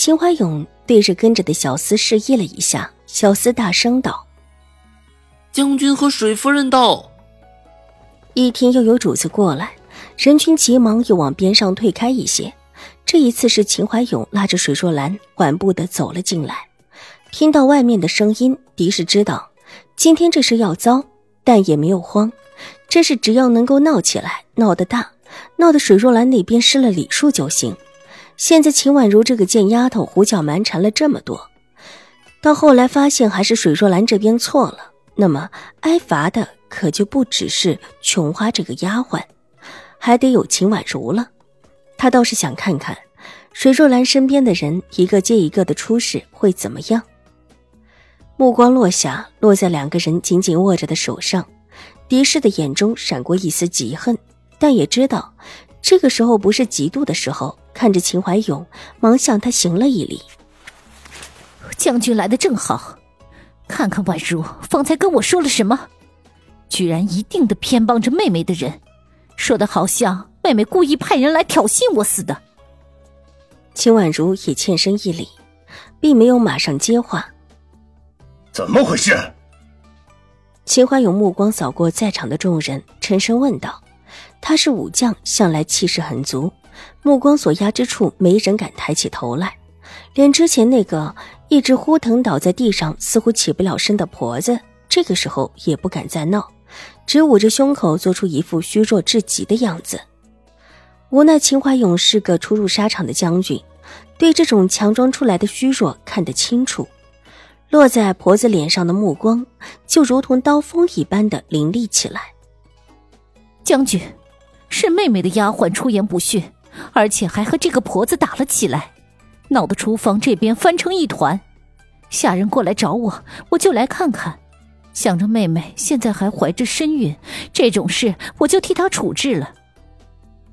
秦怀勇。对着跟着的小厮示意了一下，小厮大声道：“将军和水夫人到。”一听又有主子过来，人群急忙又往边上退开一些。这一次是秦怀勇拉着水若兰缓步的走了进来。听到外面的声音，狄氏知道今天这事要糟，但也没有慌。这事只要能够闹起来，闹得大，闹得水若兰那边失了礼数就行。现在秦婉如这个贱丫头胡搅蛮缠了这么多，到后来发现还是水若兰这边错了，那么挨罚的可就不只是琼花这个丫鬟，还得有秦婉如了。他倒是想看看水若兰身边的人一个接一个的出事会怎么样。目光落下，落在两个人紧紧握着的手上，狄氏的眼中闪过一丝嫉恨，但也知道这个时候不是嫉妒的时候。看着秦怀勇，忙向他行了一礼。将军来的正好，看看婉如方才跟我说了什么，居然一定的偏帮着妹妹的人，说的好像妹妹故意派人来挑衅我似的。秦婉如也欠身一礼，并没有马上接话。怎么回事？秦怀勇目光扫过在场的众人，沉声问道：“他是武将，向来气势很足。”目光所压之处，没人敢抬起头来，连之前那个一直呼腾倒在地上、似乎起不了身的婆子，这个时候也不敢再闹，只捂着胸口，做出一副虚弱至极的样子。无奈秦怀勇是个初入沙场的将军，对这种强装出来的虚弱看得清楚，落在婆子脸上的目光就如同刀锋一般的凌厉起来。将军，是妹妹的丫鬟出言不逊。而且还和这个婆子打了起来，闹得厨房这边翻成一团。下人过来找我，我就来看看。想着妹妹现在还怀着身孕，这种事我就替她处置了。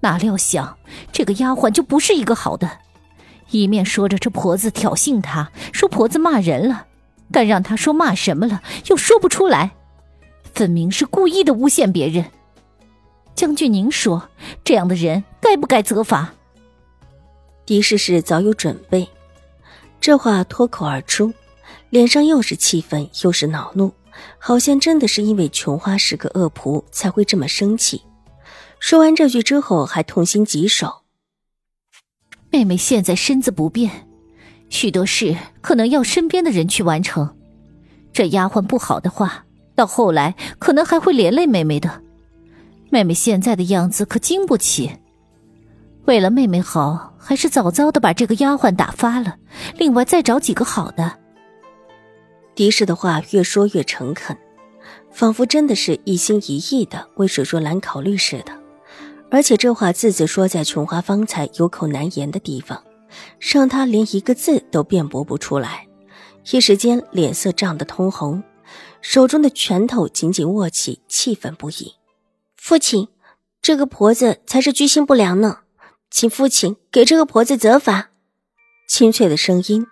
哪料想这个丫鬟就不是一个好的，一面说着这婆子挑衅她，说婆子骂人了，但让她说骂什么了又说不出来，分明是故意的诬陷别人。将军，您说这样的人该不该责罚？狄氏是早有准备，这话脱口而出，脸上又是气愤又是恼怒，好像真的是因为琼花是个恶仆才会这么生气。说完这句之后，还痛心疾首。妹妹现在身子不便，许多事可能要身边的人去完成。这丫鬟不好的话，到后来可能还会连累妹妹的。妹妹现在的样子可经不起，为了妹妹好，还是早早的把这个丫鬟打发了。另外再找几个好的。狄氏的话越说越诚恳，仿佛真的是一心一意的为水若兰考虑似的。而且这话字字说在琼花方才有口难言的地方，让他连一个字都辩驳不出来。一时间脸色涨得通红，手中的拳头紧紧握起，气愤不已。父亲，这个婆子才是居心不良呢，请父亲给这个婆子责罚。清脆的声音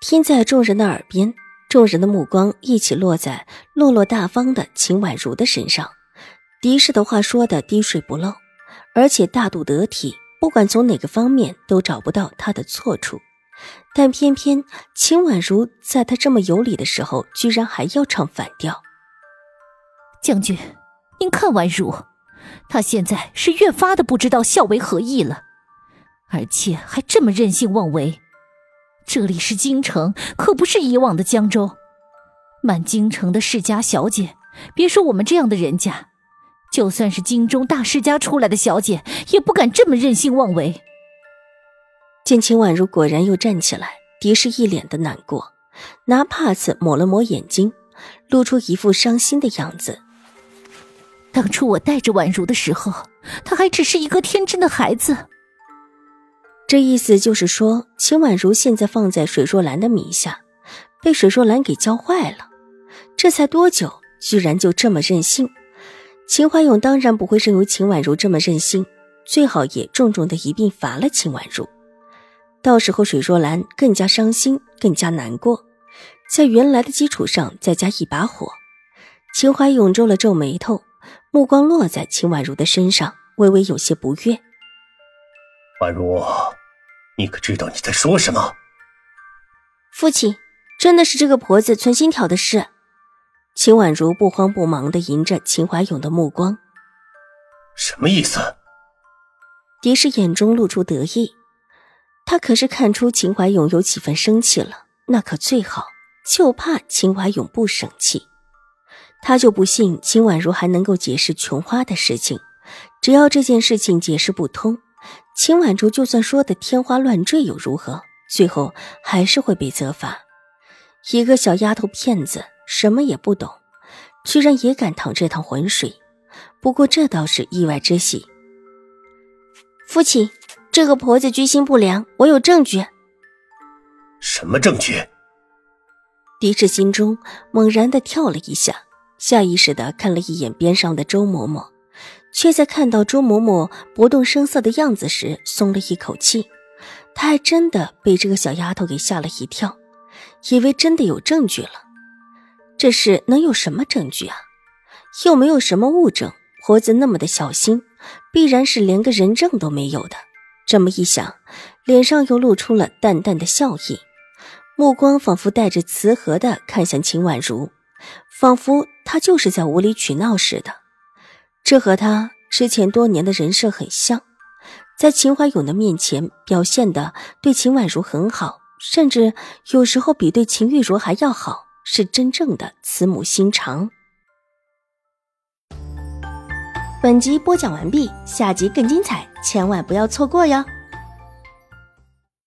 听在众人的耳边，众人的目光一起落在落落大方的秦婉如的身上。狄氏的话说的滴水不漏，而且大度得体，不管从哪个方面都找不到他的错处。但偏偏秦婉如在他这么有理的时候，居然还要唱反调。将军。您看婉如，她现在是越发的不知道孝为何意了，而且还这么任性妄为。这里是京城，可不是以往的江州。满京城的世家小姐，别说我们这样的人家，就算是京中大世家出来的小姐，也不敢这么任性妄为。见秦婉如果然又站起来，狄氏一脸的难过，拿帕子抹了抹眼睛，露出一副伤心的样子。当初我带着婉如的时候，她还只是一个天真的孩子。这意思就是说，秦婉如现在放在水若兰的名下，被水若兰给教坏了。这才多久，居然就这么任性？秦怀勇当然不会任由秦婉如这么任性，最好也重重的一并罚了秦婉如。到时候水若兰更加伤心，更加难过，在原来的基础上再加一把火。秦怀勇皱了皱眉头，目光落在秦婉如的身上，微微有些不悦。婉如，你可知道你在说什么？父亲，真的是这个婆子存心挑的事。秦婉如不慌不忙的迎着秦怀勇的目光，什么意思？狄氏眼中露出得意，他可是看出秦怀勇有几分生气了，那可最好，就怕秦怀勇不生气。他就不信秦婉如还能够解释琼花的事情，只要这件事情解释不通，秦婉如就算说的天花乱坠又如何？最后还是会被责罚。一个小丫头片子。什么也不懂，居然也敢淌这趟浑水。不过这倒是意外之喜。父亲，这个婆子居心不良，我有证据。什么证据？狄志心中猛然的跳了一下，下意识的看了一眼边上的周嬷嬷，却在看到周嬷嬷不动声色的样子时，松了一口气。他还真的被这个小丫头给吓了一跳，以为真的有证据了。这事能有什么证据啊？又没有什么物证。婆子那么的小心，必然是连个人证都没有的。这么一想，脸上又露出了淡淡的笑意，目光仿佛带着慈和的看向秦婉如，仿佛他就是在无理取闹似的。这和他之前多年的人设很像，在秦怀勇的面前表现的对秦婉如很好，甚至有时候比对秦玉茹还要好。是真正的慈母心肠。本集播讲完毕，下集更精彩，千万不要错过哟。